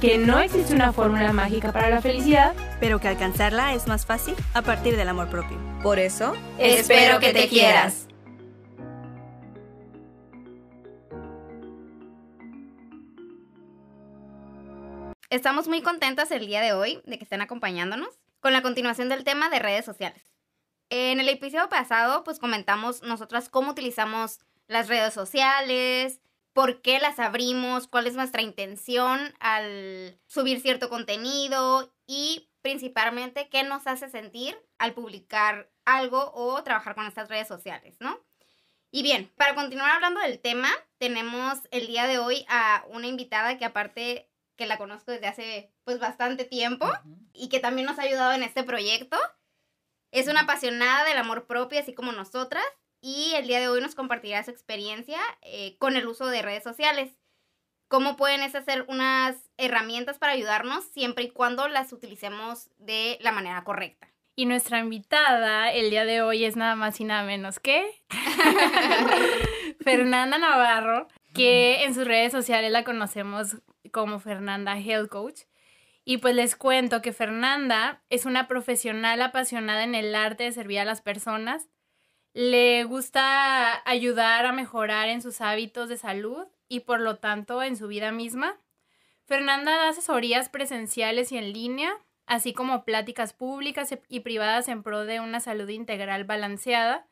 que no existe una fórmula mágica para la felicidad. pero que alcanzarla es más fácil a partir del amor propio. Por eso, Espero que te quieras. Estamos muy contentas el día de hoy de que estén acompañándonos con la continuación del tema de redes sociales. En el episodio pasado, pues comentamos nosotras cómo utilizamos las redes sociales, por qué las abrimos, cuál es nuestra intención al subir cierto contenido y principalmente qué nos hace sentir al publicar algo o trabajar con estas redes sociales, ¿no? Y bien, para continuar hablando del tema, tenemos el día de hoy a una invitada que aparte que la conozco desde hace pues bastante tiempo y que también nos ha ayudado en este proyecto. Es una apasionada del amor propio, así como nosotras, y el día de hoy nos compartirá su experiencia eh, con el uso de redes sociales. Cómo pueden esas ser unas herramientas para ayudarnos siempre y cuando las utilicemos de la manera correcta. Y nuestra invitada el día de hoy es nada más y nada menos que Fernanda Navarro, que en sus redes sociales la conocemos como Fernanda Health Coach. Y pues les cuento que Fernanda es una profesional apasionada en el arte de servir a las personas. Le gusta ayudar a mejorar en sus hábitos de salud y por lo tanto en su vida misma. Fernanda da asesorías presenciales y en línea, así como pláticas públicas y privadas en pro de una salud integral balanceada.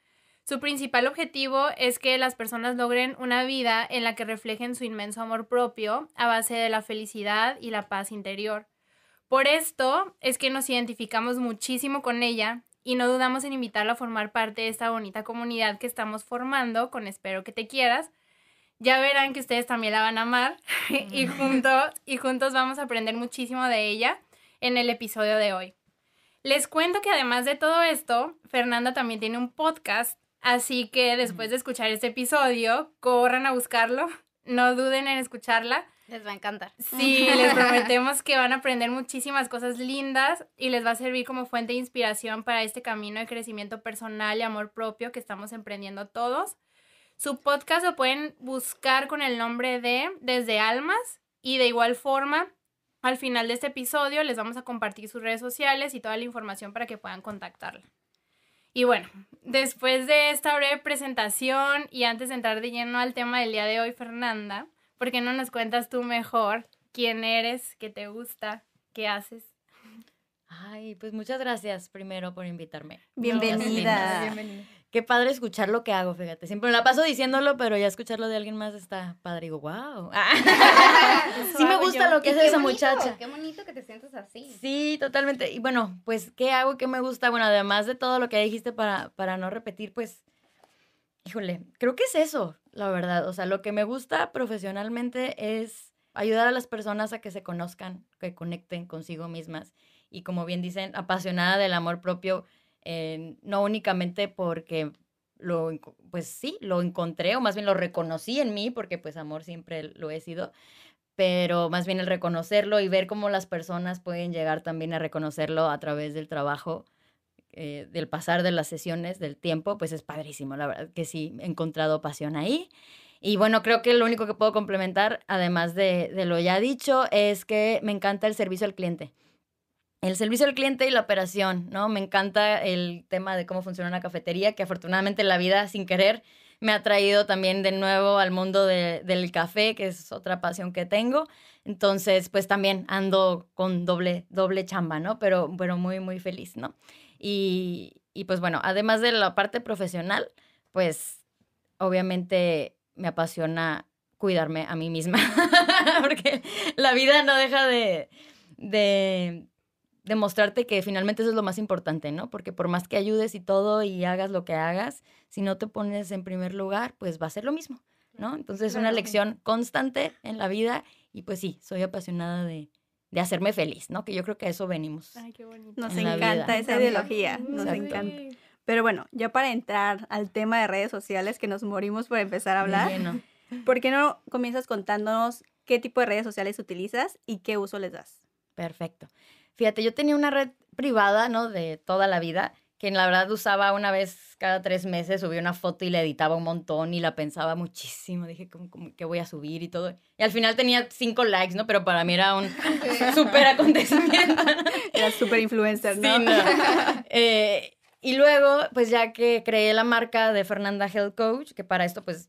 Su principal objetivo es que las personas logren una vida en la que reflejen su inmenso amor propio a base de la felicidad y la paz interior. Por esto es que nos identificamos muchísimo con ella y no dudamos en invitarla a formar parte de esta bonita comunidad que estamos formando con Espero que te quieras. Ya verán que ustedes también la van a amar y, juntos, y juntos vamos a aprender muchísimo de ella en el episodio de hoy. Les cuento que además de todo esto, Fernanda también tiene un podcast, así que después de escuchar este episodio, corran a buscarlo, no duden en escucharla. Les va a encantar. Sí, les prometemos que van a aprender muchísimas cosas lindas y les va a servir como fuente de inspiración para este camino de crecimiento personal y amor propio que estamos emprendiendo todos. Su podcast lo pueden buscar con el nombre de Desde Almas y de igual forma, al final de este episodio les vamos a compartir sus redes sociales y toda la información para que puedan contactarla. Y bueno, después de esta breve presentación y antes de entrar de lleno al tema del día de hoy, Fernanda, ¿por qué no nos cuentas tú mejor quién eres, qué te gusta, qué haces? Ay, pues muchas gracias primero por invitarme. Bienvenida. Qué padre escuchar lo que hago, fíjate. Siempre me la paso diciéndolo, pero ya escucharlo de alguien más está padre. Digo, wow. sí me gusta lo que Y hace esa bonito, muchacha. Qué bonito que te sientas así. Sí, totalmente. Y bueno, pues, ¿qué hago? ¿Qué me gusta? Bueno, además de todo lo que dijiste para, para no repetir, pues, híjole, creo que es eso, la verdad. O sea, lo que me gusta profesionalmente es ayudar a las personas a que se conozcan, que conecten consigo mismas. Y como bien dicen, apasionada del amor propio, no únicamente porque lo, pues sí, lo encontré o más bien lo reconocí en mí, porque pues amor siempre lo he sido, pero más bien el reconocerlo y ver cómo las personas pueden llegar también a reconocerlo a través del trabajo, eh, del pasar de las sesiones, del tiempo, pues es padrísimo, la verdad que sí, he encontrado pasión ahí. Y bueno, creo que lo único que puedo complementar, además de, de lo ya dicho, es que me encanta el servicio al cliente. El servicio al cliente y la operación, ¿no? Me encanta el tema de cómo funciona una cafetería, que afortunadamente la vida, sin querer, me ha traído también de nuevo al mundo de- del café, que es otra pasión que tengo. Entonces, pues también ando con doble, doble chamba, ¿no? Pero, pero muy, muy feliz, ¿no? Y, pues bueno, además de la parte profesional, pues obviamente me apasiona cuidarme a mí misma, porque la vida no deja de, de demostrarte que finalmente eso es lo más importante, ¿no? Porque por más que ayudes y todo y hagas lo que hagas, si no te pones en primer lugar, pues va a ser lo mismo, ¿no? Entonces es una lección constante en la vida y pues sí, soy apasionada de, de hacerme feliz, ¿no? Que yo creo que a eso venimos. Ay, qué bonito. Nos en encanta esa ideología, nos Exacto. encanta. Pero bueno, ya para entrar al tema de redes sociales, que nos morimos por empezar a hablar. ¿por qué no comienzas contándonos qué tipo de redes sociales utilizas y qué uso les das? Perfecto. Fíjate, yo tenía una red privada, ¿no? De toda la vida, que la verdad usaba una vez cada tres meses, subía una foto y la editaba un montón y la pensaba muchísimo. Dije, ¿cómo, cómo, qué voy a subir y todo? Y al final tenía cinco likes, ¿no? Pero para mí era un súper acontecimiento. Eras súper influencer, ¿no? Sí, no. Eh, y luego, pues ya que creé la marca de Fernanda Health Coach, que para esto, pues,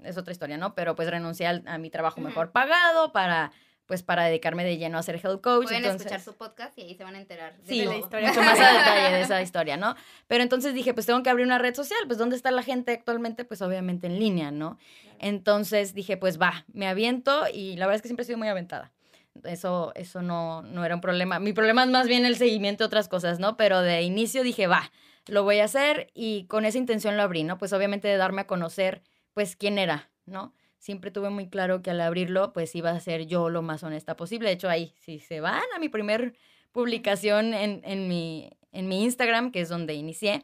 es otra historia, ¿no? Pero pues renuncié a mi trabajo mejor pagado para, pues, para dedicarme de lleno a ser health coach. Pueden entonces, escuchar su podcast y ahí se van a enterar de Sí, la historia. mucho más a detalle de esa historia, ¿no? Pero entonces dije, pues tengo que abrir una red social, pues ¿dónde está la gente actualmente? Pues obviamente en línea, ¿no? Entonces dije, pues va, me aviento y la verdad es que siempre he sido muy aventada. Eso, eso no, no era un problema. Mi problema es más bien el seguimiento de otras cosas, ¿no? Pero de inicio dije, va, lo voy a hacer y con esa intención lo abrí, ¿no? Pues obviamente de darme a conocer, pues quién era, ¿no? Siempre tuve muy claro que al abrirlo, pues iba a ser yo lo más honesta posible. De hecho, ahí, si se van a mi primer publicación en, en, mi, en mi Instagram, que es donde inicié,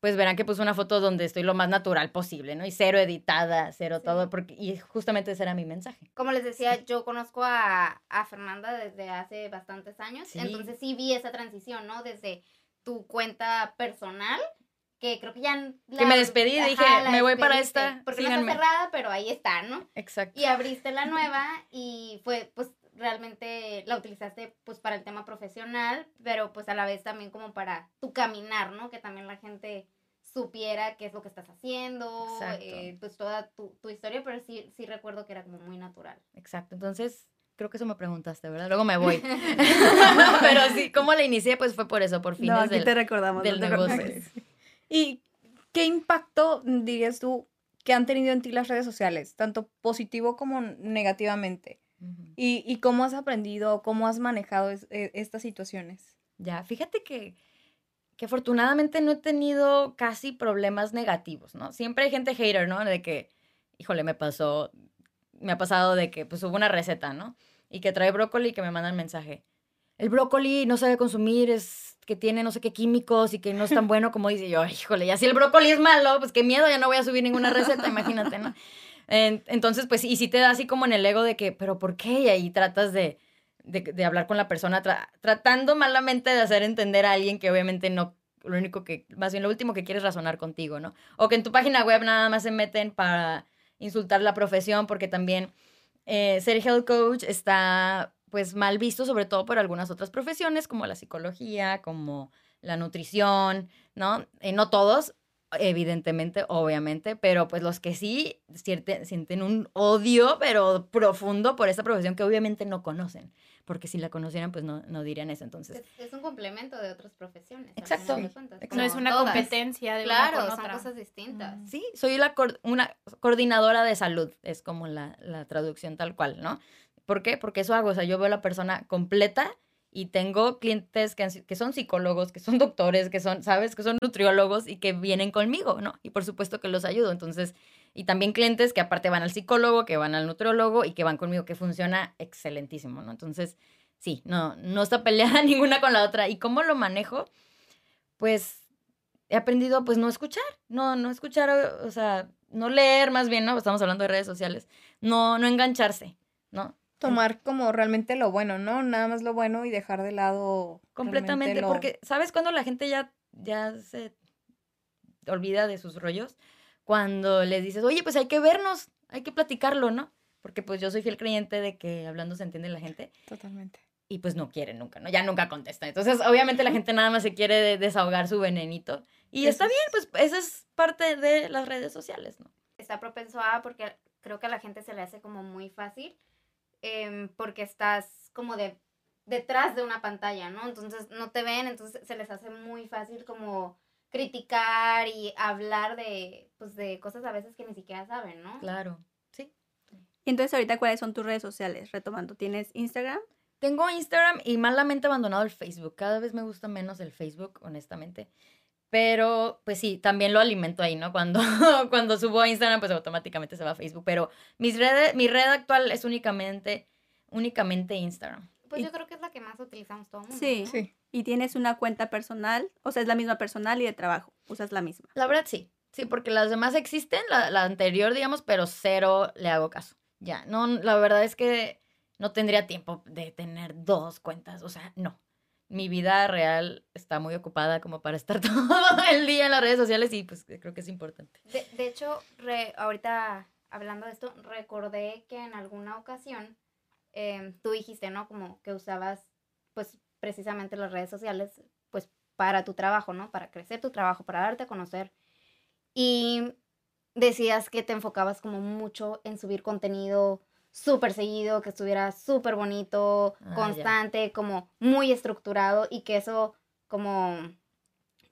pues verán que puse una foto donde estoy lo más natural posible, ¿no? Y cero editada, cero todo, porque, y justamente ese era mi mensaje. Como les decía, yo conozco a, a Fernanda desde hace bastantes años, Sí. entonces sí vi esa transición, ¿no? Desde tu cuenta personal, que creo que ya... Que me despedí, dije, la me voy para esta, Porque no síganme. está cerrada, pero ahí está, ¿no? Exacto. Y abriste la nueva y fue, pues, realmente la utilizaste, pues, para el tema profesional, pero pues a la vez también como para tu caminar, ¿no? Que también la gente supiera qué es lo que estás haciendo, eh, pues toda tu, tu historia, pero sí, sí recuerdo que era como muy natural. Exacto. Entonces, creo que eso me preguntaste, ¿verdad? Luego me voy. Pero sí, ¿cómo la inicié? Pues fue por eso, por fines No, aquí del, te recordamos. del no te negocio. ¿Y qué impacto dirías tú que han tenido en ti las redes sociales, tanto positivo como negativamente? ¿Y, y cómo has aprendido, cómo has manejado es- e- estas situaciones? Ya, fíjate que, que afortunadamente no he tenido casi problemas negativos, ¿no? Siempre hay gente hater, ¿no? De que, híjole, me pasó, me ha pasado de que, pues, hubo una receta, ¿no? Y que trae brócoli y que me mandan mensaje. El brócoli no se debe consumir, es que tiene no sé qué químicos y que no es tan bueno como dice yo, híjole, ya si el brócoli es malo, pues qué miedo, ya no voy a subir ninguna receta, imagínate, ¿no? En- Entonces, pues, y si te da así como en el ego de que, pero ¿por qué? Y ahí tratas de, de, hablar con la persona, tra- tratando malamente de hacer entender a alguien que obviamente no, lo único que, más bien lo último que quiere es razonar contigo, ¿no? O que en tu página web nada más se meten para insultar la profesión, porque también eh, ser health coach está pues mal visto, sobre todo por algunas otras profesiones, como la psicología, como la nutrición, ¿no? Eh, no todos, evidentemente, obviamente, pero pues los que sí siente- sienten un odio, pero profundo por esta profesión que obviamente no conocen, porque si la conocieran, pues no, no dirían eso, entonces. Es, es un complemento de otras profesiones. Exacto. cuentas. No es una todas. competencia de Claro, una con son cosas distintas. Sí, soy la una coordinadora de salud, es como la, la traducción tal cual, ¿no? ¿Por qué? Porque eso hago, o sea, yo veo a la persona completa y tengo clientes que, son psicólogos, que son doctores, que son, ¿sabes? Que son nutriólogos y que vienen conmigo, ¿no? Y por supuesto que los ayudo, entonces, y también clientes que aparte van al psicólogo, que van al nutriólogo y que van conmigo, que funciona excelentísimo, ¿no? Entonces, sí, no, no está peleada ninguna con la otra. ¿Y cómo lo manejo? Pues he aprendido pues no escuchar, no, no escuchar, o sea, no leer más bien, ¿no? Estamos hablando de redes sociales, no, no engancharse, ¿no? Tomar como realmente lo bueno, ¿no? Nada más lo bueno y dejar de lado Completamente, lo- porque ¿sabes cuando la gente ya, ya se olvida de sus rollos? Cuando les dices, oye, pues hay que vernos, hay que platicarlo, ¿no? Porque pues yo soy fiel creyente de que hablando se entiende la gente Totalmente. y pues no quieren nunca, ¿no? Ya nunca contesta. Entonces, obviamente la gente nada más se quiere de- desahogar su venenito. Y Eso está es- bien, pues esa es parte de las redes sociales, ¿no? Está propenso a, porque creo que a la gente se le hace como muy fácil, em, porque estás como de detrás de una pantalla, ¿no? Entonces no te ven, entonces se les hace muy fácil como criticar y hablar de, pues, de cosas a veces que ni siquiera saben, ¿no? Claro, sí. Y entonces ahorita, ¿cuáles son tus redes sociales? Retomando, ¿tienes Instagram? Tengo Instagram y malamente abandonado el Facebook. Cada vez me gusta menos el Facebook, honestamente. Pero, pues sí, también lo alimento ahí, ¿no? Cuando, cuando subo a Instagram, pues automáticamente se va a Facebook. Pero mis redes, mi red actual es únicamente, únicamente Instagram. Pues Y- yo creo que es la que más utilizamos todo el mundo. Sí. ¿no? Sí. Y tienes una cuenta personal, o sea, es la misma personal y de trabajo, usas la misma. La verdad sí. Sí, porque las demás existen, la, la anterior, digamos, pero cero le hago caso. Ya, no, la verdad es que no tendría tiempo de tener dos cuentas, o sea, no. Mi vida real está muy ocupada como para estar todo el día en las redes sociales y pues creo que es importante. De, de hecho, re- ahorita hablando de esto, recordé que en alguna ocasión em, tú dijiste, ¿no? Como que usabas, pues, precisamente las redes sociales, pues, para tu trabajo, ¿no? Para crecer tu trabajo, para darte a conocer. Y decías que te enfocabas como mucho en subir contenido súper seguido, que estuviera súper bonito, Ah, ya. constante, como muy estructurado y que eso como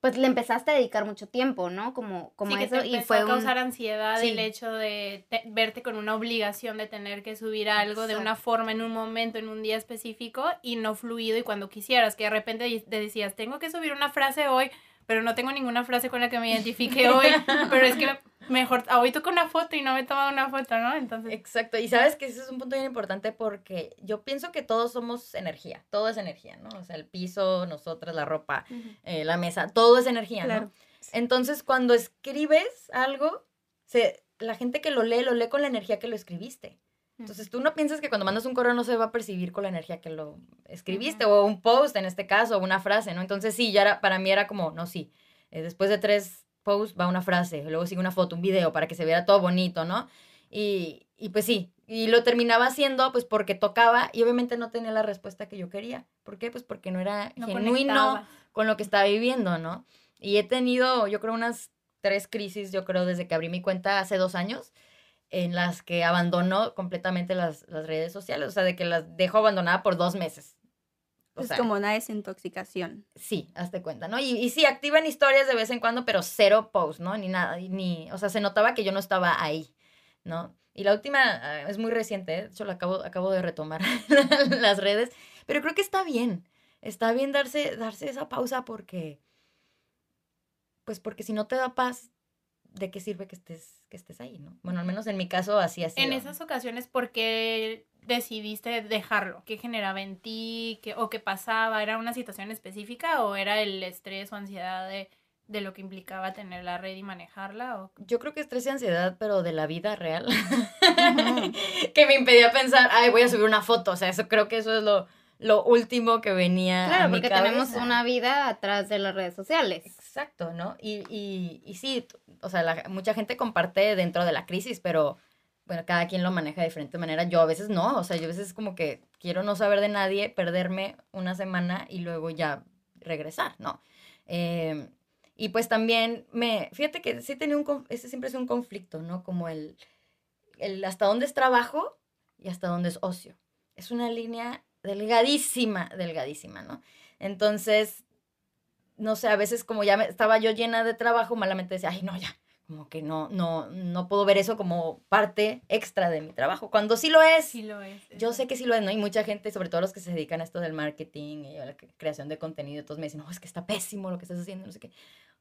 pues le empezaste a dedicar mucho tiempo, ¿no? Como como sí, eso te y fue a un causar ansiedad Sí. el hecho de te- verte con una obligación de tener que subir algo de una forma en un momento, en un día específico y no fluido y cuando quisieras, que de repente te decías, tengo que subir una frase hoy, pero no tengo ninguna frase con la que me identifique hoy, pero es que mejor, hoy toco una foto y no me he tomado una foto, ¿no? Entonces, Exacto, y sabes que ese es un punto bien importante porque yo pienso que todos somos energía, todo es energía, ¿no? O sea, el piso, nosotras, la ropa, eh, la mesa, todo es energía, ¿no? Entonces, cuando escribes algo, se, la gente que lo lee, lo lee con la energía que lo escribiste. Entonces, tú no piensas que cuando mandas un correo no se va a percibir con la energía que lo escribiste, o un post en este caso, o una frase, ¿no? Entonces, sí, ya era, para mí era como, no, sí, eh, después de tres posts va una frase, luego sigue una foto, un video, para que se viera todo bonito, ¿no? Y, y pues sí, y lo terminaba haciendo pues porque tocaba y obviamente no tenía la respuesta que yo quería. ¿Por qué? Pues porque no era no genuino conectabas. con lo que estaba viviendo, ¿no? Y he tenido, yo creo, unas tres crisis, yo creo, desde que abrí mi cuenta hace dos años, en las que abandono completamente las, las redes sociales, o sea, de que las dejo abandonada por dos meses. O es sea, como una desintoxicación. Sí, hazte cuenta, ¿no? Y, y sí, activan historias de vez en cuando, pero cero post, ¿no? Ni nada, ni, o sea, se notaba que yo no estaba ahí, ¿no? Y la última ah, es muy reciente, ¿eh? de hecho, la acabo, acabo de retomar las redes, pero creo que está bien, está bien darse, darse esa pausa porque, pues porque si no te da paz, ¿de qué sirve que estés, que estés ahí, ¿no? Bueno, al menos en mi caso así ha sido. En esas ocasiones, ¿por qué decidiste dejarlo? ¿Qué generaba en ti? ¿Qué, ¿O qué pasaba? ¿Era una situación específica o era el estrés o ansiedad de, de lo que implicaba tener la red y manejarla? O... Yo creo que estrés y ansiedad, pero de la vida real. que me impedía pensar, ay, voy a subir una foto. O sea, eso creo que eso es lo, lo último que venía a Claro, mi porque cabeza. tenemos una vida atrás de las redes sociales. Exacto, ¿no? Y, y, y sí, o sea, mucha gente comparte dentro de la crisis, pero bueno, cada quien lo maneja de diferente manera. Yo a veces no, o sea, yo a veces como que quiero no saber de nadie, perderme una semana y luego ya regresar, ¿no? Eh, y pues también me, fíjate que sí tenía un, ese siempre es un conflicto, ¿no? Como el, el hasta dónde es trabajo y hasta dónde es ocio. Es una línea delgadísima, delgadísima, ¿no? Entonces, no sé, a veces como ya me- estaba yo llena de trabajo, malamente decía, ay, no, ya, como que no, no, no puedo ver eso como parte extra de mi trabajo, cuando sí lo es. Sí lo es. Yo sé que sí lo es, ¿no? Y mucha gente, sobre todo los que se dedican a esto del marketing y a la cre- creación de contenido, todos me dicen, no, es que está pésimo lo que estás haciendo, no sé qué.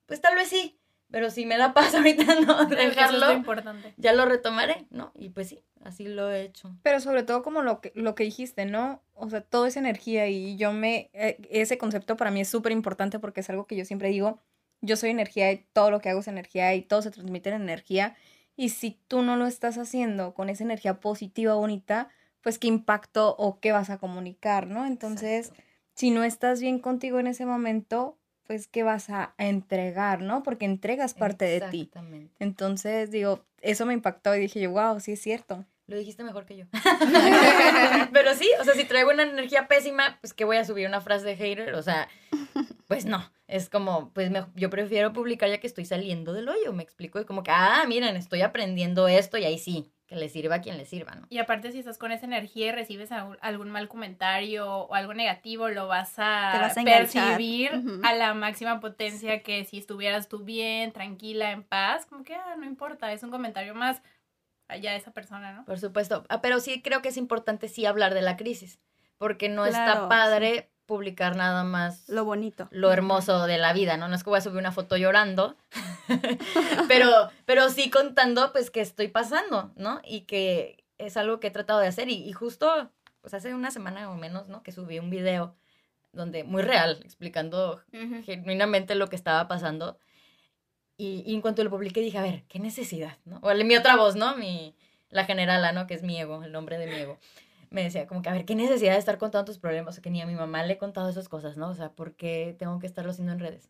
Pues tal vez sí, pero si me da paz ahorita no eso es dejarlo, lo importante. ya lo retomaré, ¿no? Y pues sí, así lo he hecho. Pero sobre todo como lo que, lo que dijiste, ¿no? O sea, todo es energía y yo me... eh, ese concepto para mí es súper importante porque es algo que yo siempre digo, yo soy energía y todo lo que hago es energía y todo se transmite en energía. Y si tú no lo estás haciendo con esa energía positiva, bonita, pues qué impacto o qué vas a comunicar, ¿no? Entonces, Exacto. si no estás bien contigo en ese momento, pues qué vas a entregar, ¿no? Porque entregas parte de ti. Exactamente. Entonces, digo, eso me impactó y dije yo, wow, sí es cierto. Lo dijiste mejor que yo. Pero sí, o sea, si traigo una energía pésima, pues que voy a subir una frase de hater, o sea, pues no. Es como, pues me- yo prefiero publicar ya que estoy saliendo del hoyo, me explico, y como que, ah, miren, estoy aprendiendo esto y ahí sí, que le sirva a quien le sirva, ¿no? Y aparte, si estás con esa energía y recibes algún, mal comentario o algo negativo, lo vas a, vas percibir a la máxima potencia que si estuvieras tú bien, tranquila, en paz, como que ah, no importa, es un comentario más allá esa persona, ¿no? Por supuesto. Ah, pero sí creo que es importante sí hablar de la crisis, porque no está padre publicar nada más Lo bonito. lo hermoso de la vida, ¿no? No es que voy a subir una foto llorando, pero, pero sí contando pues que estoy pasando, ¿no? Y que es algo que he tratado de hacer y, y justo pues hace una semana o menos, ¿no? Que subí un video donde, muy real, explicando Ujú. genuinamente lo que estaba pasando. Y, y en cuanto lo publiqué dije, a ver, ¿qué necesidad? ¿no? O mi otra voz, ¿no? Mi, la generala, ¿no? Que es mi ego, el nombre de mi ego. Me decía como que, a ver, ¿qué necesidad de estar contando tus problemas? O que ni a mi mamá le he contado esas cosas, ¿no? O sea, ¿por qué tengo que estarlo haciendo en redes?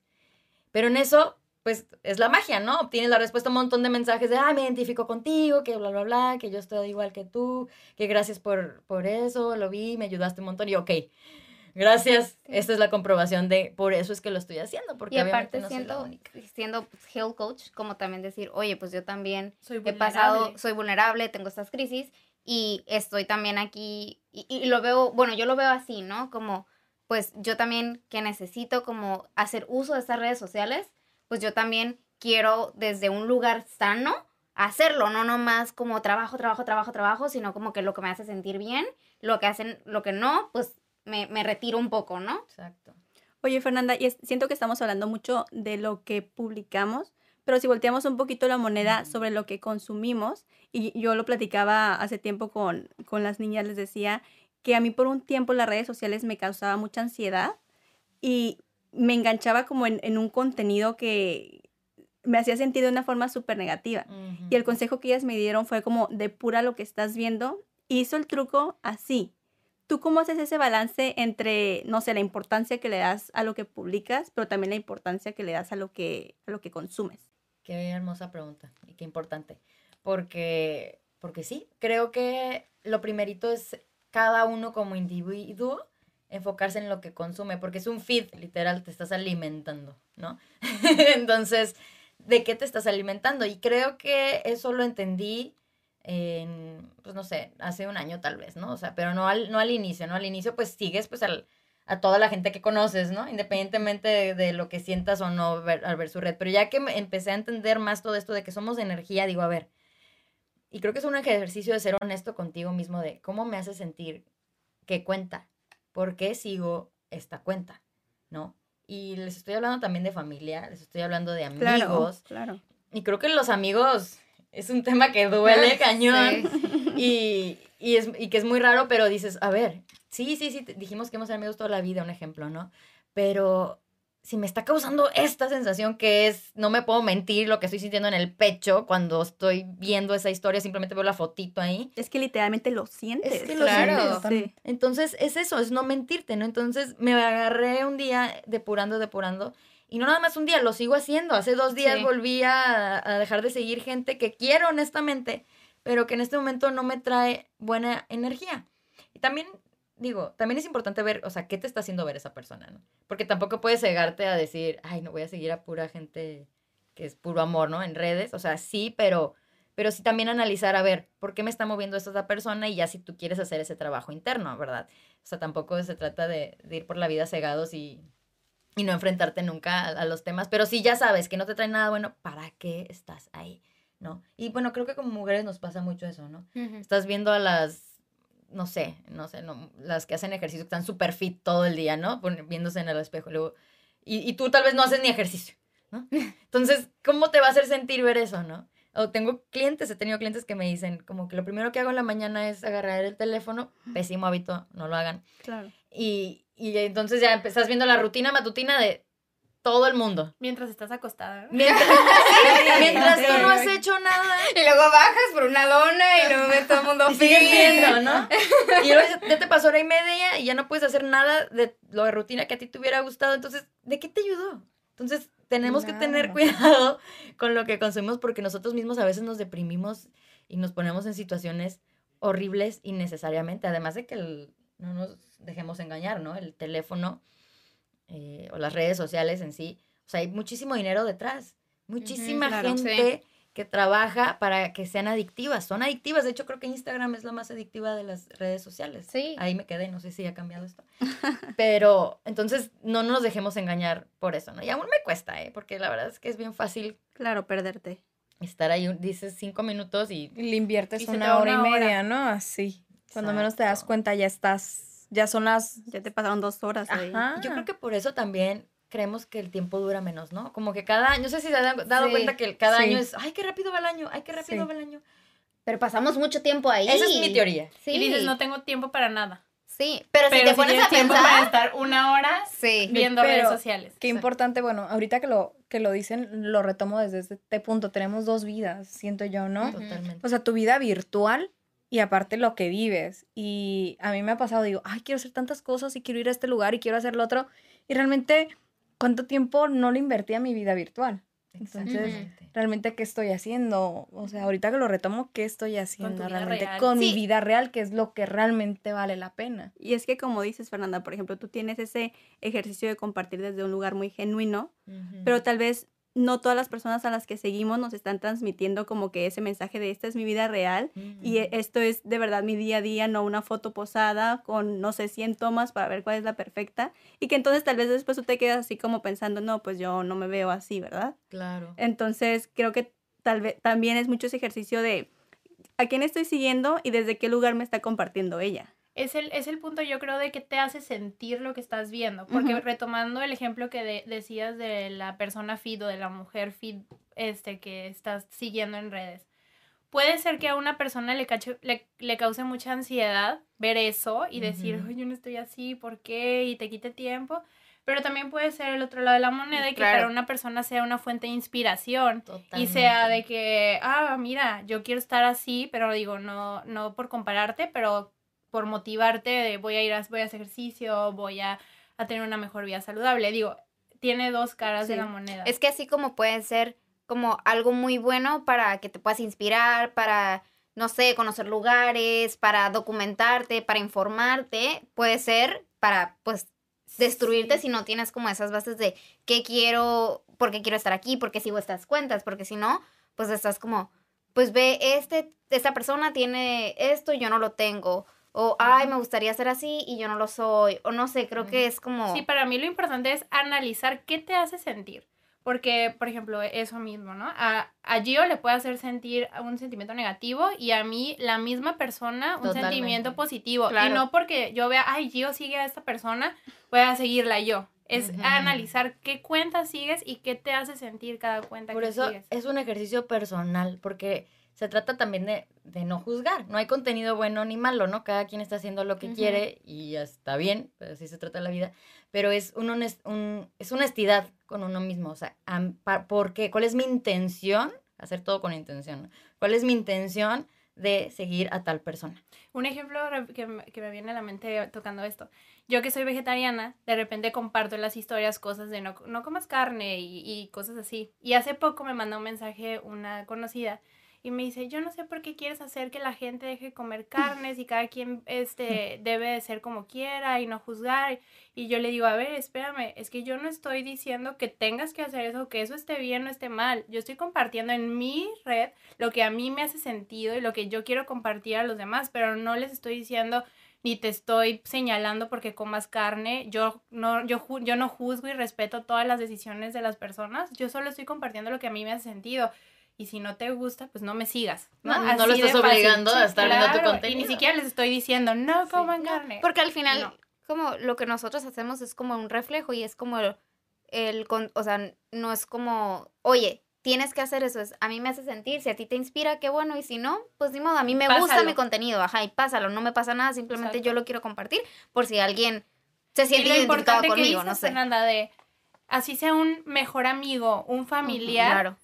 Pero en eso, pues, es la magia, ¿no? Obtienes la respuesta a un montón de mensajes de, ah, me identifico contigo, que bla, bla, bla, que yo estoy igual que tú, que gracias por, por eso, lo vi, me ayudaste un montón. Y ok, gracias. Esta es la comprobación de, por eso es que lo estoy haciendo, porque Y aparte no siendo, siendo pues, health coach, como también decir, oye, pues yo también Soy he pasado, soy vulnerable, tengo estas crisis y estoy también aquí y, y lo veo, bueno, yo lo veo así, ¿no? Como, pues yo también que necesito como hacer uso de estas redes sociales, pues yo también quiero desde un lugar sano hacerlo, no nomás como trabajo, trabajo, trabajo, trabajo, sino como que lo que me hace sentir bien, lo que hacen, lo que no, pues me, me retiro un poco, ¿no? Exacto. Oye, Fernanda, y es- siento que estamos hablando mucho de lo que publicamos, pero si volteamos un poquito la moneda sobre lo que consumimos, y yo lo platicaba hace tiempo con, con las niñas, les decía que a mí por un tiempo las redes sociales me causaba mucha ansiedad y me enganchaba como en, en un contenido que me hacía sentir de una forma súper negativa. Y el consejo que ellas me dieron fue como depura lo que estás viendo. Hizo el truco así. ¿Tú cómo haces ese balance entre, no sé, la importancia que le das a lo que publicas, pero también la importancia que le das a lo que, a lo que consumes? Qué hermosa pregunta y qué importante. Porque, porque sí, creo que lo primerito es cada uno como individuo enfocarse en lo que consume, porque es un feed, literal, te estás alimentando, ¿no? Entonces, ¿de qué te estás alimentando? Y creo que eso lo entendí en, pues no sé, hace un año tal vez, ¿no? O sea, pero no al, no al inicio, ¿no? Al inicio pues sigues pues al, a toda la gente que conoces, ¿no? Independientemente de, de lo que sientas o no ver- al ver su red. Pero ya que empecé a entender más todo esto de que somos energía, digo, a ver, y creo que es un ejercicio de ser honesto contigo mismo de cómo me hace sentir que cuenta, por qué sigo esta cuenta, ¿no? Y les estoy hablando también de familia, les estoy hablando de amigos, Claro. y creo que los amigos es un tema que duele cañón y, y, es, y que es muy raro, pero dices, a ver, sí, sí, sí, dijimos que hemos sido amigos toda la vida, un ejemplo, ¿no? Pero si me está causando esta sensación que es, no me puedo mentir lo que estoy sintiendo en el pecho cuando estoy viendo esa historia, simplemente veo la fotito ahí. Es que literalmente lo sientes. Es que lo Claro. sientes, sí. Entonces es eso, es no mentirte, ¿no? Entonces me agarré un día depurando, depurando. Y no nada más un día, lo sigo haciendo. Hace dos días Sí. volví a, a dejar de seguir gente que quiero honestamente, pero que en este momento no me trae buena energía. Y también, digo, también es importante ver, o sea, qué te está haciendo ver esa persona, ¿no? Porque tampoco puedes cegarte a decir, ay, no voy a seguir a pura gente que es puro amor, ¿no? En redes. O sea, sí, pero, pero sí también analizar, a ver, ¿por qué me está moviendo esta persona? Y ya si tú quieres hacer ese trabajo interno, ¿verdad? O sea, tampoco se trata de, de ir por la vida cegados y, y no enfrentarte nunca a, a los temas. Pero si ya sabes que no te trae nada bueno, ¿para qué estás ahí? ¿No? Y bueno, creo que como mujeres nos pasa mucho eso, ¿no? Estás viendo a las, no sé, no sé, no, las que hacen ejercicio, que están súper fit todo el día, ¿no? Pon- viéndose en el espejo. Luego, y, y tú tal vez no haces ni ejercicio, ¿no? Entonces, ¿cómo te va a hacer sentir ver eso, no? O tengo clientes, he tenido clientes que me dicen como que lo primero que hago en la mañana es agarrar el teléfono, pésimo hábito, no lo hagan. Claro. Y, y entonces ya estás viendo la rutina matutina de todo el mundo. Mientras estás acostada. Mientras, mientras tú no has hecho nada, Y luego bajas por una dona y luego ves todo el mundo y fit. viendo, ¿no? Y luego ya- ya te pasó hora y media y ya no puedes hacer nada de lo de rutina que a ti te hubiera gustado. Entonces, ¿de qué te ayudó? Entonces, tenemos que tener cuidado con lo que consumimos porque nosotros mismos a veces nos deprimimos y nos ponemos en situaciones horribles innecesariamente. Además de que el- no nos dejemos engañar, ¿no? El teléfono eh, o las redes sociales en sí. O sea, hay muchísimo dinero detrás. Muchísima claro, gente que trabaja para que sean adictivas. Son adictivas. De hecho, creo que Instagram es la más adictiva de las redes sociales. Sí. Ahí me quedé, no sé si ha cambiado esto. Pero entonces no nos dejemos engañar por eso, ¿no? Y aún me cuesta, ¿eh? Porque la verdad es que es bien fácil Claro, perderte. estar ahí, dices cinco minutos y... Y le inviertes Y una hora y hora. media, ¿no? Así. Cuando menos te das cuenta ya estás, ya son las... Ya te pasaron dos horas ahí. Ajá. Yo creo que por eso también creemos que el tiempo dura menos, ¿no? Como que cada año, no sé si se han dado Sí, cuenta que cada sí. año es, ay, qué rápido va el año, ay, qué rápido Sí. va el año. Pero pasamos mucho tiempo ahí. Esa es mi teoría. Sí. Y dices, no tengo tiempo para nada. Sí, pero, si Pero te pones tienes a tiempo para pensar, estar una hora sí. viendo Pero- redes sociales. Qué importante, bueno, ahorita que lo, que lo dicen, lo retomo desde este punto. Tenemos dos vidas, siento yo, ¿no? Totalmente. O sea, tu vida virtual y aparte lo que vives. Y a mí me ha pasado, digo, ay, quiero hacer tantas cosas y quiero ir a este lugar y quiero hacer lo otro. Y realmente, ¿cuánto tiempo no le invertí a mi vida virtual? Entonces, realmente, ¿qué estoy haciendo? O sea, ahorita que lo retomo, ¿qué estoy haciendo realmente real. con mi vida real? Que es lo que realmente vale la pena. Y es que como dices, Fernanda, por ejemplo, tú tienes ese ejercicio de compartir desde un lugar muy genuino, pero tal vez no todas las personas a las que seguimos nos están transmitiendo como que ese mensaje de esta es mi vida real y esto es de verdad mi día a día, no una foto posada con, no sé, 100 tomas para ver cuál es la perfecta. Y que entonces tal vez después tú te quedas así como pensando, no, pues yo no me veo así, ¿verdad? Claro. Entonces creo que tal vez también es mucho ese ejercicio de a quién estoy siguiendo y desde qué lugar me está compartiendo ella. Es el, es el punto, yo creo, de que te hace sentir lo que estás viendo. Porque retomando el ejemplo que de- decías de la persona feed o de la mujer feed este, que estás siguiendo en redes. Puede ser que a una persona le, cache- le, le cause mucha ansiedad ver eso y decir. "Ay, yo no estoy así, ¿por qué? Y te quite tiempo. Pero también puede ser el otro lado de la moneda y que Claro. para una persona sea una fuente de inspiración. Y sea de que, ah, mira, yo quiero estar así, pero digo, no, no por compararte, pero por motivarte de voy a ir a, voy a hacer ejercicio, voy a, a tener una mejor vida saludable. Digo, tiene dos caras de la moneda. Es que así como puede ser como algo muy bueno para que te puedas inspirar, para, no sé, conocer lugares, para documentarte, para informarte, puede ser para, pues, destruirte Sí. si no tienes como esas bases de qué quiero, por qué quiero estar aquí, por qué sigo estas cuentas, porque si no, pues estás como, pues ve, este, esta persona tiene esto y yo no lo tengo. O, ay, me gustaría ser así y yo no lo soy. O no sé, creo que es como... Sí, para mí lo importante es analizar qué te hace sentir. Porque, por ejemplo, eso mismo, ¿no? A, a Gio le puede hacer sentir un sentimiento negativo y a mí la misma persona un Totalmente. sentimiento positivo. Y Claro. no porque yo vea, ay, Gio sigue a esta persona, voy a seguirla yo. Es Ujú. analizar qué cuenta sigues y qué te hace sentir cada cuenta Por que eso sigues. es un ejercicio personal, porque se trata también de, de no juzgar. No hay contenido bueno ni malo, ¿no? Cada quien está haciendo lo que quiere y está bien, pues así se trata la vida. Pero es, un honest- un, es honestidad con uno mismo. O sea, ¿por qué? ¿Cuál es mi intención? Hacer todo con intención. ¿Cuál es mi intención de seguir a tal persona? Un ejemplo que, me- que me viene a la mente tocando esto. Yo que soy vegetariana, de repente comparto en las historias cosas de no, no comas carne y, y cosas así. Y hace poco me mandó un mensaje una conocida y me dice, yo no sé por qué quieres hacer que la gente deje de comer carnes y cada quien este, debe de ser como quiera y no juzgar. Y yo le digo, a ver, espérame, es que yo no estoy diciendo que tengas que hacer eso, que eso esté bien o esté mal. Yo estoy compartiendo en mi red lo que a mí me hace sentido y lo que yo quiero compartir a los demás, pero no les estoy diciendo ni te estoy señalando porque comas carne. Yo no, yo, yo no juzgo y respeto todas las decisiones de las personas. Yo solo estoy compartiendo lo que a mí me hace sentido. Y si no te gusta, pues no me sigas. No, No, no lo estás fácil. obligando a estar viendo tu claro, Y contenido. ni siquiera les estoy diciendo, no coman No, carne. Porque al final, No. como lo que nosotros hacemos es como un reflejo y es como el, el con- o sea, no es como, oye, tienes que hacer eso, es, a mí me hace sentir, si a ti te inspira, qué bueno, y si no, pues ni modo, a mí me gusta mi contenido, ajá, y pásalo, no me pasa nada, simplemente Exacto. yo lo quiero compartir por si alguien se Y siente lo identificado importante que conmigo, dices, no sé. Fernanda, de así sea un mejor amigo, un familiar, Claro.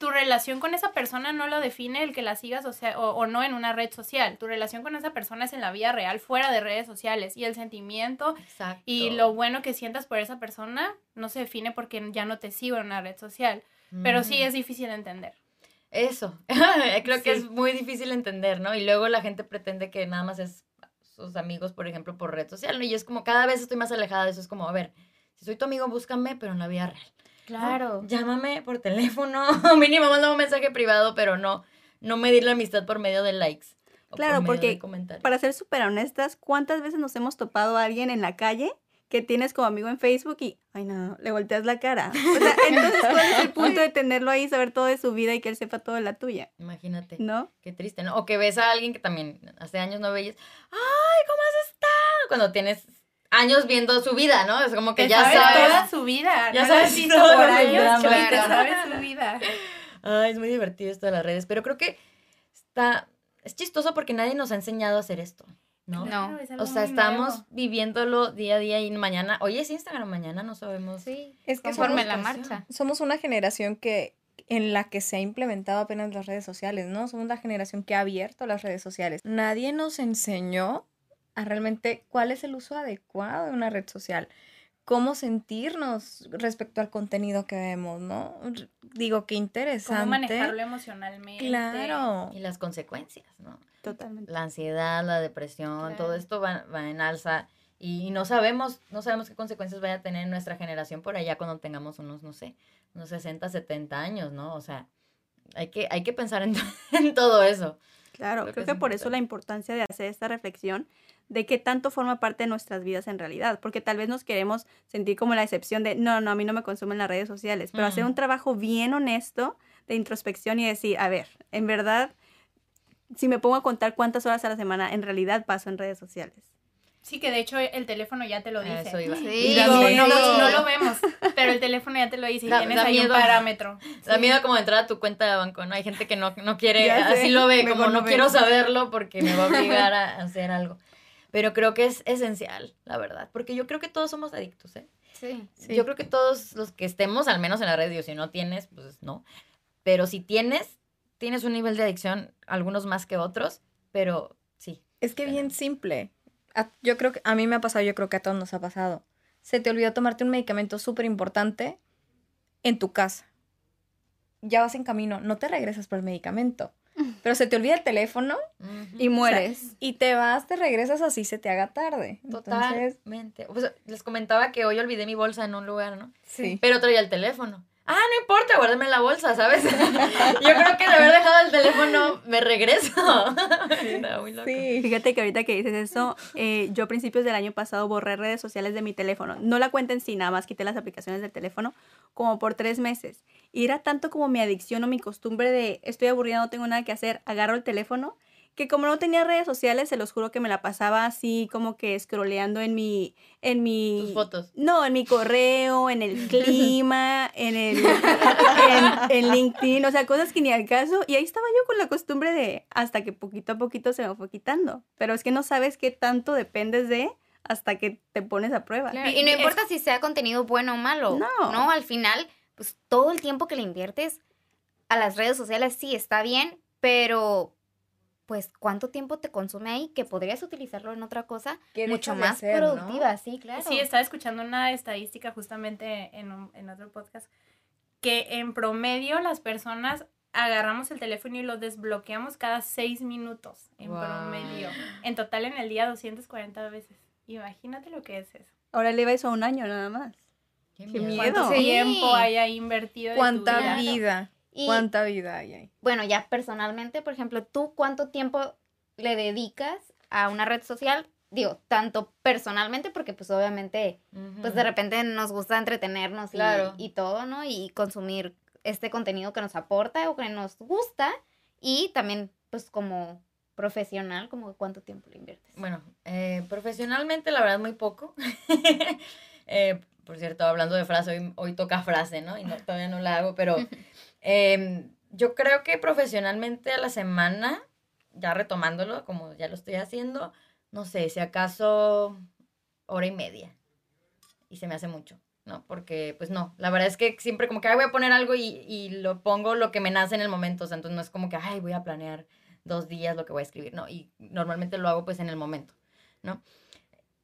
Tu relación con esa persona no lo define el que la sigas o, sea, o, o no en una red social. Tu relación con esa persona es en la vida real, fuera de redes sociales. Y el sentimiento Exacto. y lo bueno que sientas por esa persona no se define porque ya no te sigo en una red social. Pero sí es difícil de entender. Eso, creo que es muy difícil entender, ¿no? Y luego la gente pretende que nada más es sus amigos, por ejemplo, por red social, ¿no? Y es como cada vez estoy más alejada de eso, es como, a ver, si soy tu amigo, búscame, pero en la vida real. Claro. Llámame por teléfono, mínimo mándame un mensaje privado, pero no, no medir la amistad por medio de likes. por Claro, porque. Para ser súper honestas, ¿cuántas veces nos hemos topado a alguien en la calle que tienes como amigo en Facebook y, ay no, le volteas la cara? O sea, entonces, ¿cuál es el punto de tenerlo ahí, saber todo de su vida y que él sepa todo de la tuya? Imagínate. ¿No? Qué triste, ¿no? O que ves a alguien que también hace años no veías. ¡Ay, cómo has estado! Cuando tienes años viendo su vida, ¿no? Es como que ya sabes sabes. toda su vida. ya no sabes visto por los años, te sabes su vida. Ay, es muy divertido esto de las redes, pero creo que está es chistoso porque nadie nos ha enseñado a hacer esto. ¿no? No. es algo O sea, estamos nuevo. viviéndolo día a día y mañana, hoy es Instagram, mañana no sabemos. Sí, Es que conforme somos- la marcha. somos una generación que en la que se ha implementado apenas las redes sociales, ¿no? Somos la generación que ha abierto las redes sociales. Nadie nos enseñó a realmente cuál es el uso adecuado de una red social, cómo sentirnos respecto al contenido que vemos, ¿no? R- Digo, qué interesante. Cómo manejarlo emocionalmente. Claro. Y las consecuencias, ¿no? Totalmente. La ansiedad, la depresión, todo Claro. esto va, va en alza y no sabemos, no sabemos qué consecuencias vaya a tener nuestra generación por allá cuando tengamos unos, no sé, unos 60, 70 años, ¿no? O sea, hay que, hay que pensar en, en todo eso. Claro, Creo creo que por eso la importancia de hacer esta reflexión de qué tanto forma parte de nuestras vidas en realidad, porque tal vez nos queremos sentir como la excepción de, no, no, a mí no me consumen las redes sociales, pero hacer Mm. un trabajo bien honesto de introspección y decir, a ver, en verdad, si me pongo a contar cuántas horas a la semana en realidad paso en redes sociales. Sí, que de hecho el teléfono ya te lo A dice. eso iba. Sí. Digo, miedo. No, no lo vemos, pero el teléfono ya te lo dice y Da- tienes da ahí miedo. un parámetro. Da miedo como entrar a tu cuenta de banco, ¿no? Hay gente que no, no quiere, Ya sé, así lo ve, como no no quiero saberlo porque me va a obligar a hacer algo. Pero creo que es esencial, la verdad, porque yo creo que todos somos adictos, ¿eh? Sí. Sí. Yo creo que todos los que estemos, al menos en la red, digo, si no tienes, pues no. Pero si tienes, tienes un nivel de adicción, algunos más que otros, pero sí. Es que bien simple. A- yo creo que a mí me ha pasado, yo creo que a todos nos ha pasado. Se te olvidó tomarte un medicamento súper importante en tu casa. Ya vas en camino, no te regresas por el medicamento. Pero se te olvida el teléfono Y mueres. y te vas, te regresas así se te haga tarde. Entonces, Totalmente. Pues, les comentaba que hoy olvidé mi bolsa en un lugar, ¿no? sí. Pero traía el teléfono. Ah, no importa, guárdame en la bolsa, ¿sabes? Yo creo que de haber dejado el teléfono me regreso. Está muy loco. Sí. Fíjate que ahorita que dices eso, eh, yo a principios del año pasado borré redes sociales de mi teléfono. No la cuenta en sí, nada más quité las aplicaciones del teléfono como por tres meses. Y era tanto como mi adicción o mi costumbre de estoy aburrida, no tengo nada que hacer, agarro el teléfono, que como no tenía redes sociales, se los juro que me la pasaba así como que scrolleando en mi... En mi Tus fotos. no, en mi correo, en el clima, en el en, en LinkedIn, o sea, cosas que ni al caso. Y ahí estaba yo con la costumbre de hasta que poquito a poquito se me fue quitando. Pero es que no sabes qué tanto dependes de hasta que te pones a prueba. Claro, Y- Y no es- importa si sea contenido bueno o malo. No. No, al final, pues todo el tiempo que le inviertes a las redes sociales sí está bien, pero pues cuánto tiempo te consume ahí que podrías utilizarlo en otra cosa ¿Qué mucho más hacer, no? productiva, sí, claro. Sí, estaba escuchando una estadística justamente en, un- en otro podcast, que en promedio las personas agarramos el teléfono y lo desbloqueamos cada seis minutos, en Wow. promedio. En total en el día 240 veces. Imagínate lo que es eso. Ahora le iba eso a un año nada más. Qué Qué miedo. miedo. ¿Cuánto Sí. tiempo haya invertido de tu ¿Cuánta vida? vida? Y ¿Cuánta vida hay ahí? bueno, ya personalmente, por ejemplo, ¿tú cuánto tiempo le dedicas a una red social? Digo, tanto personalmente, porque pues obviamente Ujú. pues de repente nos gusta entretenernos y, Claro. y todo, ¿no? Y consumir este contenido que nos aporta o que nos gusta y también pues como profesional, como cuánto tiempo le inviertes. Bueno, eh, profesionalmente la verdad muy poco. Eh, por cierto, hablando de frase, hoy, hoy toca frase, ¿no? Y no, todavía no la hago, pero em, yo creo que profesionalmente a la semana, ya retomándolo, como ya lo estoy haciendo, no sé, si acaso hora y media. Y se me hace mucho, ¿no? Porque, pues no, la verdad es que siempre como que "Ay, voy a poner algo y, y lo pongo lo que me nace en el momento, o sea, entonces no es como que, ay, voy a planear dos días lo que voy a escribir, ¿no? Y normalmente lo hago pues en el momento, ¿no?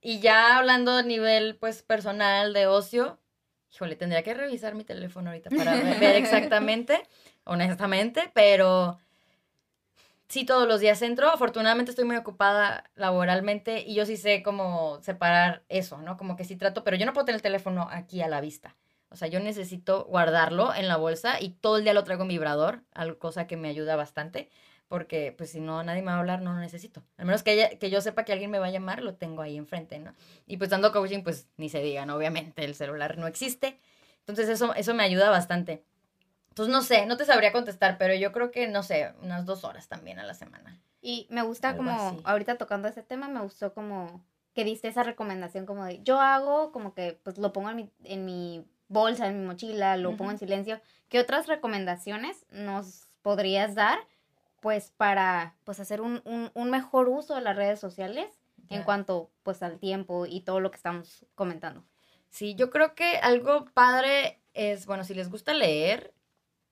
Y ya hablando a nivel pues personal de ocio, híjole, tendría que revisar mi teléfono ahorita para ver exactamente, honestamente, pero sí todos los días entro. Afortunadamente estoy muy ocupada laboralmente y yo sí sé cómo separar eso, ¿no? Como que sí trato, pero yo no puedo tener el teléfono aquí a la vista. O sea, yo necesito guardarlo en la bolsa y todo el día lo traigo en vibrador, algo cosa que me ayuda bastante, porque pues si no nadie me va a hablar, no lo necesito. Al menos que, haya- que yo sepa que alguien me va a llamar, lo tengo ahí enfrente, ¿no? Y pues dando coaching, pues ni se digan, obviamente el celular no existe. Entonces eso, eso me ayuda bastante. Entonces no sé, no te sabría contestar, pero yo creo que, no sé, unas dos horas también a la semana. Y me gusta Algo como, así. ahorita tocando ese tema, me gustó como que diste esa recomendación como de, yo hago como que pues lo pongo en mi, en mi bolsa, en mi mochila, lo pongo en silencio. ¿Qué otras recomendaciones nos podrías dar pues para pues hacer un, un, un mejor uso de las redes sociales en cuanto pues al tiempo y todo lo que estamos comentando. Sí, yo creo que algo padre es, bueno, si les gusta leer,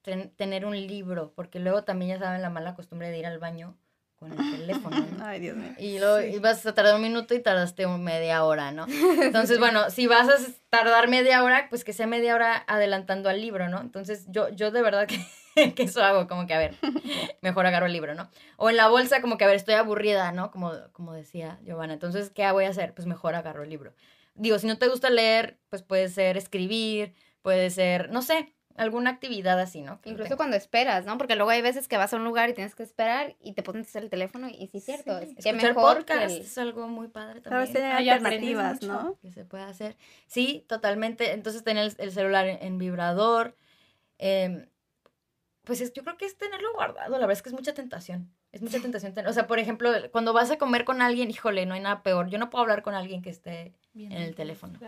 ten- tener un libro, porque luego también ya saben la mala costumbre de ir al baño con el teléfono. ¿no? Ay, Dios mío. Y luego ibas a tardar un minuto y tardaste media hora, ¿no? Entonces, bueno, si vas a tardar media hora, pues que sea media hora adelantando al libro, ¿no? Entonces, yo, yo de verdad que, que eso hago, como que, a ver, mejor agarro el libro, ¿no? O en la bolsa, como que, a ver, estoy aburrida, ¿no? Como, como decía Giovanna. Entonces, ¿qué voy a hacer? Pues mejor agarro el libro. Digo, si no te gusta leer, pues puede ser escribir, puede ser, no sé, alguna actividad así, ¿no? Que Incluso cuando esperas, ¿no? Porque luego hay veces que vas a un lugar y tienes que esperar y te pones el teléfono y sí es cierto, es que Escuchar mejor que el- es algo muy padre también. Sabes tener Ay, aprendes alternativas. ¿no? que se puede hacer. Sí, totalmente. Entonces tener el, el celular en, en vibrador. em, pues es- yo creo que es tenerlo guardado. La verdad es que es mucha tentación. Es mucha tentación. ten- O sea, por ejemplo, cuando vas a comer con alguien, híjole, no hay nada peor. Yo no puedo hablar con alguien que esté en el teléfono.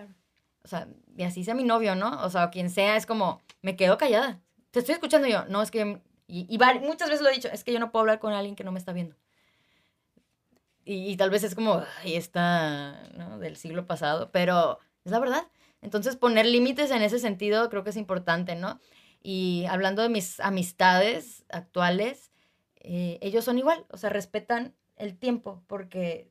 O sea, y así sea mi novio, ¿no? O sea, quien sea, es como, me quedo callada. Te estoy escuchando yo. No, es que... Y, y muchas veces lo he dicho, es que yo no puedo hablar con alguien que no me está viendo. Y, y tal vez es como, ahí está, ¿no? Del siglo pasado, pero es la verdad. Entonces, poner límites en ese sentido creo que es importante, ¿no? Y hablando de mis amistades actuales, eh, ellos son igual, o sea, respetan el tiempo, porque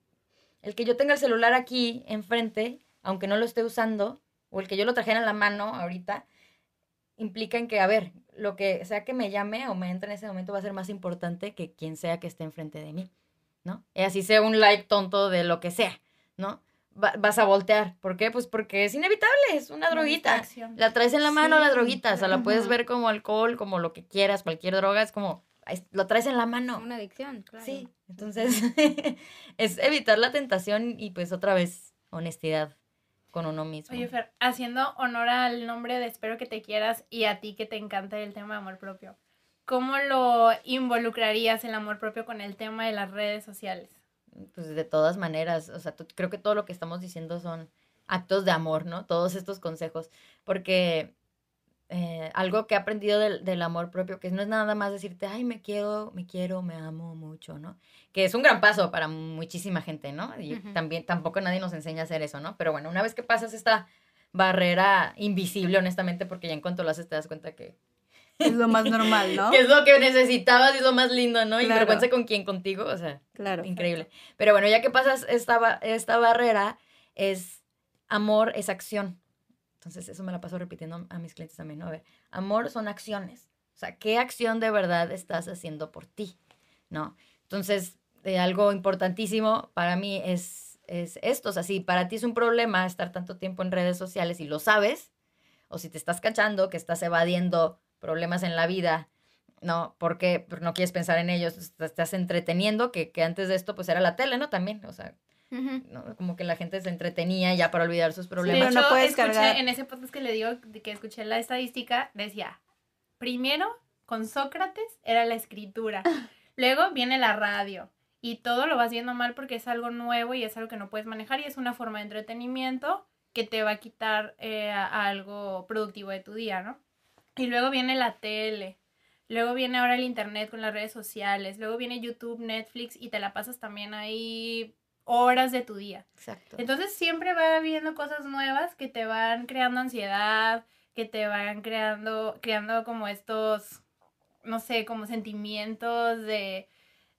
el que yo tenga el celular aquí enfrente, aunque no lo esté usando, o el que yo lo trajera en la mano ahorita, implica en que, a ver, lo que sea que me llame o me entre en ese momento va a ser más importante que quien sea que esté enfrente de mí, ¿no? Y así sea un like tonto de lo que sea, ¿no? Va- vas a voltear. ¿Por qué? Pues porque es inevitable, es una droguita. La traes en la mano, la droguita, o sea, la puedes ver como alcohol, como lo que quieras, cualquier droga, es como, lo traes en la mano. una adicción, claro. Sí, entonces es evitar la tentación y pues otra vez honestidad con uno mismo. Oye, Fer, haciendo honor al nombre de Espero que te quieras y a ti que te encanta el tema de amor propio, ¿cómo lo involucrarías el amor propio con el tema de las redes sociales? Pues de todas maneras, o sea, creo que todo lo que estamos diciendo son actos de amor, ¿no? Todos estos consejos, porque eh, algo que he aprendido del, del amor propio, que no es nada más decirte, ay, me quiero, me quiero, me amo mucho, ¿no? Que es un gran paso para muchísima gente, ¿no? Y también tampoco nadie nos enseña a hacer eso, ¿no? Pero bueno, una vez que pasas esta barrera invisible, honestamente, porque ya en cuanto lo haces te das cuenta que, Es lo más normal, ¿no? que es lo que necesitabas y es lo más lindo, ¿no? Y Claro. vergüenza con quien contigo, o sea, Claro. increíble. Pero bueno, ya que pasas esta, ba- esta barrera, es amor, es acción. Entonces, eso me la paso repitiendo a mis clientes también, ¿no? A ver, amor son acciones. O sea, ¿qué acción de verdad estás haciendo por ti? ¿No? Entonces, eh, algo importantísimo para mí es, es esto. O sea, si para ti es un problema estar tanto tiempo en redes sociales y lo sabes, o si te estás cachando que estás evadiendo problemas en la vida, ¿no? Porque Porque no quieres pensar en ellos, te estás entreteniendo, que, que antes de esto pues era la tele, ¿no? También, o sea. ¿no? como que la gente se entretenía ya para olvidar sus Pero problemas. no Yo puedes escuché, cargar- En ese podcast que le digo, que escuché la estadística, decía, primero, con Sócrates era la escritura, luego viene la radio, y todo lo vas viendo mal porque es algo nuevo y es algo que no puedes manejar y es una forma de entretenimiento que te va a quitar eh, a algo productivo de tu día, ¿no? Y luego viene la tele, luego viene ahora el internet con las redes sociales, luego viene YouTube, Netflix y te la pasas también ahí horas de tu día. Exacto. Entonces siempre va habiendo cosas nuevas que te van creando ansiedad, que te van creando, creando como estos, no sé, como sentimientos de,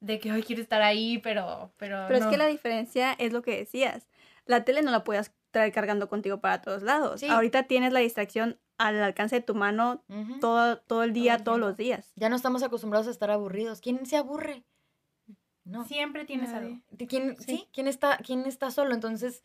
de que hoy quiero estar ahí, pero, pero, Pero es que la diferencia es lo que decías. La tele no la puedes traer cargando contigo para todos lados. Sí. Ahorita tienes la distracción al alcance de tu mano todo, todo el día, el todos los días. Ya no estamos acostumbrados a estar aburridos. ¿Quién se aburre? No. Siempre tienes Nadie. algo. ¿De ¿Quién, Sí. sí. ¿Quién está, quién está solo? Entonces,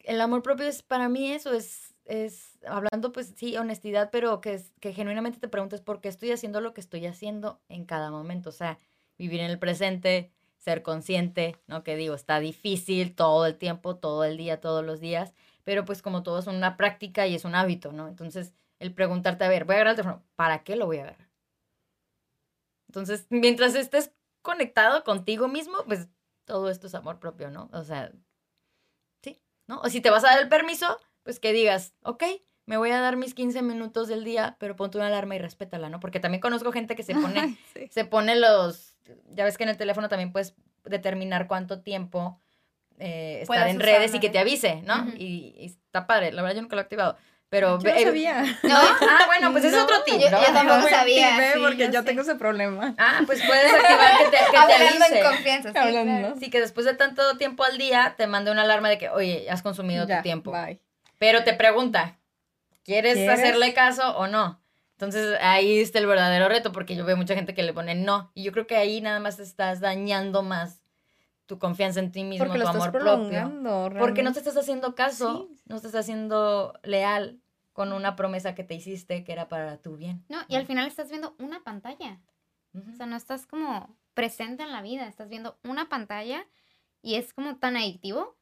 el amor propio es para mí eso, es, es hablando pues sí, honestidad, pero que, que genuinamente te preguntes por qué estoy haciendo lo que estoy haciendo en cada momento. O sea, vivir en el presente, ser consciente, ¿no? Que digo, está difícil todo el tiempo, todo el día, todos los días, pero pues como todo es una práctica y es un hábito, ¿no? Entonces, el preguntarte, a ver, voy a agarrar el teléfono, ¿para qué lo voy a agarrar? Entonces, mientras estés conectado contigo mismo, pues todo esto es amor propio, ¿no? O sea, sí, ¿no? O si te vas a dar el permiso, pues que digas, ok, me voy a dar mis 15 minutos del día, pero ponte una alarma y respétala, ¿no? Porque también conozco gente que se pone, sí. se pone los, ya ves que en el teléfono también puedes determinar cuánto tiempo eh, estar en redes y que ¿eh? te avise, ¿no? Ujú. y, y está padre, la verdad yo nunca lo he activado. Pero Yo no eh, sabía. No, Ah, bueno, pues es No, otro tip, yo- ¿no? yo tampoco sabía, sí, porque yo yo tengo ese problema. Ah, pues puedes activar que te, que te hablando en avise. confianza. sí, Hablando. claro. Sí, que después de tanto tiempo al día te mande una alarma de que, oye, has consumido Ya, tu tiempo. Bye. Pero te pregunta, ¿quieres, ¿Quieres? hacerle caso o no? Entonces ahí está el verdadero reto, porque yo veo mucha gente que le pone no. Y yo creo que ahí nada más estás dañando más tu confianza en ti mismo, Porque lo tu estás amor propio. Porque no te estás haciendo caso, Sí. no te estás haciendo leal con una promesa que te hiciste que era para tu bien. No, y al final estás viendo una pantalla. O sea, no estás como presente en la vida, estás viendo una pantalla y es como tan adictivo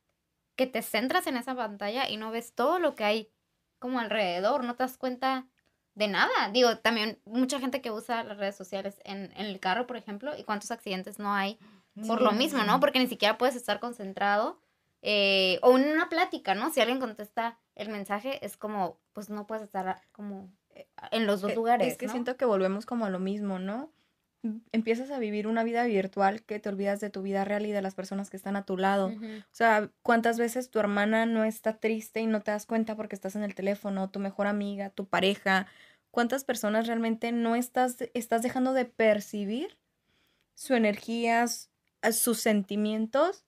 que te centras en esa pantalla y no ves todo lo que hay como alrededor, no te das cuenta de nada. Digo, también mucha gente que usa las redes sociales en, en el carro, por ejemplo, y cuántos accidentes no hay por lo mismo, ¿no? Porque ni siquiera puedes estar concentrado. eh, o en una plática, ¿no? Si alguien contesta el mensaje, es como, pues no puedes estar como en los dos Eh, lugares. Es que ¿no? siento que volvemos como a lo mismo, ¿no? Empiezas a vivir una vida virtual que te olvidas de tu vida real y de las personas que están a tu lado. O sea, ¿cuántas veces tu hermana no está triste y no te das cuenta porque estás en el teléfono? Tu mejor amiga, tu pareja. ¿Cuántas personas realmente no estás, estás dejando de percibir su energía, sus sentimientos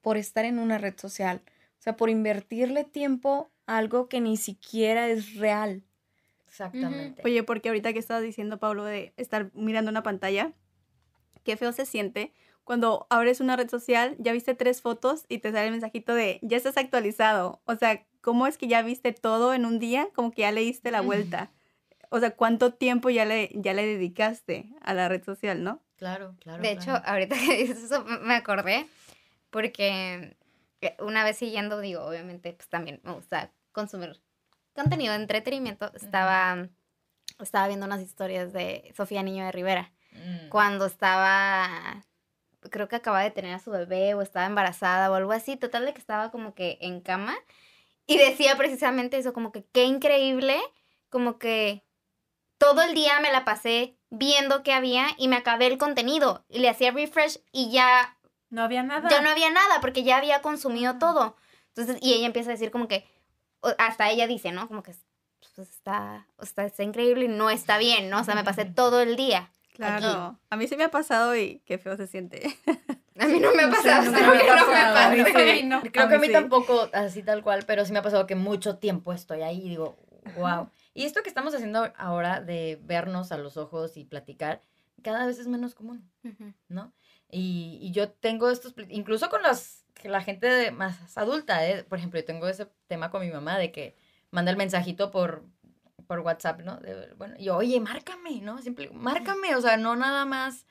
por estar en una red social? O sea, por invertirle tiempo a algo que ni siquiera es real. Exactamente. Oye, porque ahorita que estabas diciendo, Pablo, de estar mirando una pantalla, qué feo se siente cuando abres una red social, ya viste tres fotos y te sale el mensajito de ya estás actualizado. O sea, ¿cómo es que ya viste todo en un día? Como que ya le diste la vuelta. O sea, ¿cuánto tiempo ya le, ya le dedicaste a la red social, no? Claro, claro. De hecho, claro. ahorita que dices eso, me acordé porque eh, una vez siguiendo, digo, obviamente, pues también me gusta consumir contenido de entretenimiento. Estaba, estaba viendo unas historias de Sofía Niño de Rivera Mm. cuando estaba, creo que acababa de tener a su bebé o estaba embarazada o algo así. Total de que estaba como que en cama y decía precisamente eso, como que qué increíble, como que todo el día me la pasé viendo qué había y me acabé el contenido y le hacía refresh y ya, No había nada. ya no había nada porque ya había consumido todo. Entonces, y ella empieza a decir como que, o- hasta ella dice, ¿no? Como que pues, está, sea, está increíble y no está bien, ¿no? O sea, me pasé todo el día. Claro. A mí sí me ha pasado y qué feo se siente. A mí no me ha No sé, pasado, espero me no me pasado. Mí pase. sí. No. Creo A que a mí mí sí. tampoco así tal cual, pero sí me ha pasado que mucho tiempo estoy ahí y digo, wow. Y esto que estamos haciendo ahora de vernos a los ojos y platicar, cada vez es menos común. ¿no? Y, y yo tengo estos, incluso con que la gente de- más adulta, ¿eh? por ejemplo, yo tengo ese tema con mi mamá de que manda el mensajito por, por WhatsApp, ¿no? De, bueno, y yo, oye, márcame, ¿no? Simple, márcame, o sea, no nada más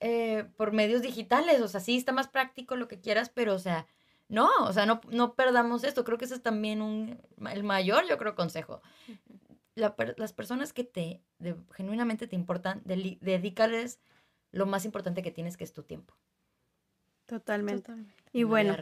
eh, por medios digitales, o sea, sí está más práctico lo que quieras, pero, o sea, no, o sea, no, no perdamos esto. Creo que ese es también un, el mayor, yo creo, consejo. La las personas que te, de- genuinamente te importan, dedícales lo más importante que tienes, que es tu tiempo. Totalmente. Totalmente. Y bueno,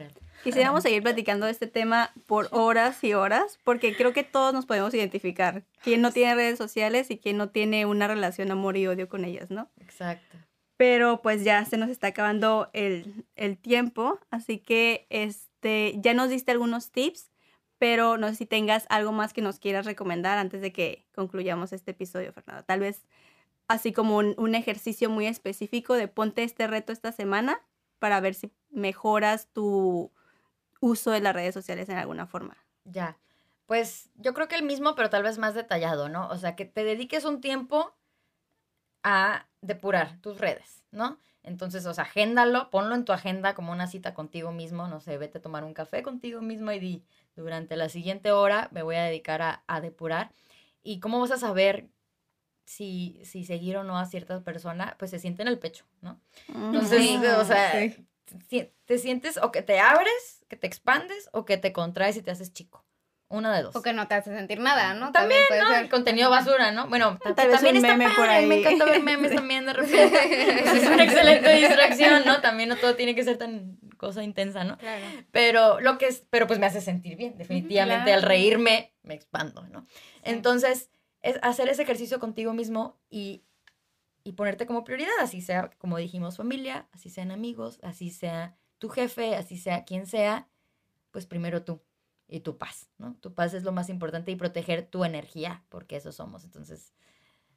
quisiéramos seguir platicando de este tema por horas y horas, porque creo que todos nos podemos identificar. Quién no tiene redes sociales y quién no tiene una relación amor y odio con ellas, ¿no? Exacto. Pero pues ya se nos está acabando el, el tiempo, así que este, ya nos diste algunos tips, pero no sé si tengas algo más que nos quieras recomendar antes de que concluyamos este episodio, Fernando. Tal vez así como un, un ejercicio muy específico de ponte este reto esta semana para ver si mejoras tu uso de las redes sociales en alguna forma. Ya. Pues yo creo que el mismo, pero tal vez más detallado, ¿no? O sea, que te dediques un tiempo a depurar tus redes, ¿no? Entonces, o sea, agéndalo, ponlo en tu agenda como una cita contigo mismo, no sé, vete a tomar un café contigo mismo y di, durante la siguiente hora me voy a dedicar a, a depurar. ¿Y cómo vas a saber si, si seguir o no a cierta persona? Pues se siente en el pecho, ¿no? Entonces, Sí. o sea, Sí. te sientes o que te abres, que te expandes o que te contraes y te haces chico. Una de dos. O que no te hace sentir nada, ¿no? También, ¿no? ser. El contenido basura, ¿no? Bueno, ta- Tal vez también un está meme por padre, Me ahí. encanta ver memes también de repente. Es una excelente distracción, ¿no? También no todo tiene que ser tan cosa intensa, ¿no? Claro. Pero lo que es, pero pues me hace sentir bien, definitivamente al reírme me expando, ¿no? Entonces, es hacer ese ejercicio contigo mismo y, y ponerte como prioridad, así sea, como dijimos, familia, así sean amigos, así sea tu jefe, así sea quien sea, pues primero tú y tu paz, ¿no? Tu paz es lo más importante y proteger tu energía, porque eso somos. Entonces,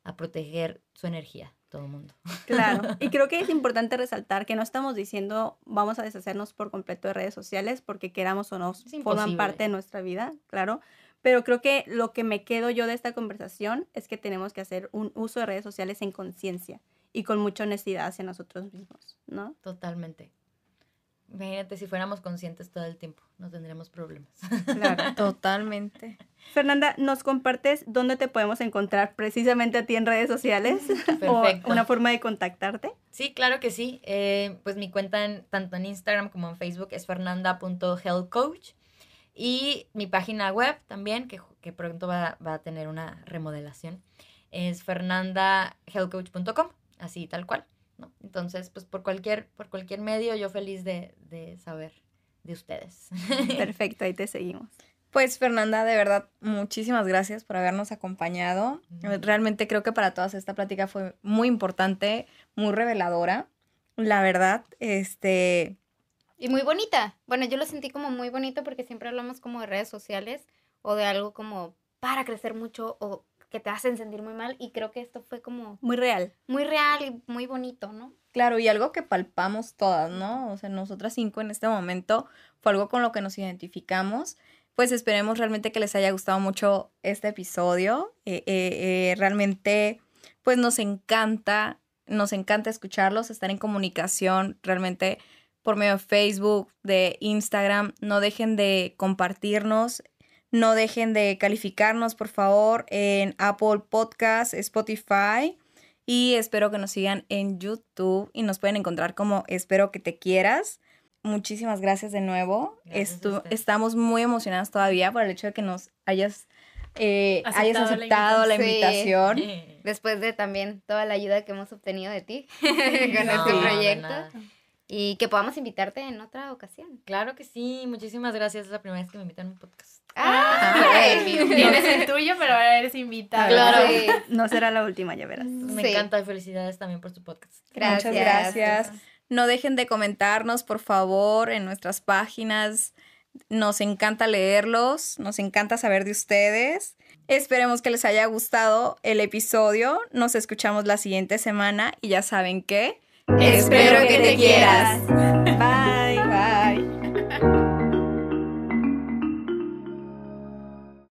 a proteger su energía, todo el mundo. Claro, y creo que es importante resaltar que no estamos diciendo vamos a deshacernos por completo de redes sociales porque queramos o no forman parte de nuestra vida, claro. Pero creo que lo que me quedo yo de esta conversación es que tenemos que hacer un uso de redes sociales en conciencia y con mucha honestidad hacia nosotros mismos, ¿no? Totalmente. Imagínate si fuéramos conscientes todo el tiempo, no tendríamos problemas. Claro. Totalmente. Fernanda, ¿nos compartes dónde te podemos encontrar precisamente a ti en redes sociales? o Perfecto. una forma de contactarte. Sí, claro que sí. Eh, pues mi cuenta en- tanto en Instagram como en Facebook es fernanda.healthcoach. Y mi página web también, que, que pronto va, va a tener una remodelación, es fernandahealthcoach.com, así tal cual. ¿No? Entonces, pues por cualquier, por cualquier medio, yo feliz de, de saber de ustedes. Perfecto, ahí te seguimos. Pues Fernanda, de verdad, muchísimas gracias por habernos acompañado. Realmente creo que para todas esta plática fue muy importante, muy reveladora. La verdad, este, Y muy bonita. Bueno, yo lo sentí como muy bonito porque siempre hablamos como de redes sociales o de algo como para crecer mucho o que te hacen sentir muy mal y creo que esto fue como Muy real. muy real y muy bonito, ¿no? claro, y algo que palpamos todas, ¿no? O sea, nosotras cinco en este momento fue algo con lo que nos identificamos. Pues esperemos realmente que les haya gustado mucho este episodio. Eh, eh, eh, realmente, pues nos encanta, nos encanta escucharlos, estar en comunicación realmente por medio de Facebook, de Instagram. No dejen de compartirnos, no dejen de calificarnos, por favor, en Apple Podcast, Spotify. Y espero que nos sigan en YouTube y nos pueden encontrar como Espero que te quieras. Muchísimas gracias de nuevo. Gracias estamos muy emocionados todavía por el hecho de que nos hayas, eh, hayas Aceptado la aceptado la invitación. Después de también toda la ayuda que hemos obtenido de ti con No, este proyecto y que podamos invitarte en otra ocasión. Claro que sí, muchísimas gracias. Es la primera vez que me invitan a un podcast. ¡Ah! Tienes el tuyo, pero ahora eres invitada. Claro. Sí. No será la última, ya verás. Me Sí. encanta y felicidades también por su podcast. Gracias. Muchas gracias. No dejen de comentarnos, por favor, en nuestras páginas. Nos encanta leerlos, nos encanta saber de ustedes. Esperemos que les haya gustado el episodio. Nos escuchamos la siguiente semana y ya saben que... Espero que te quieras. Bye.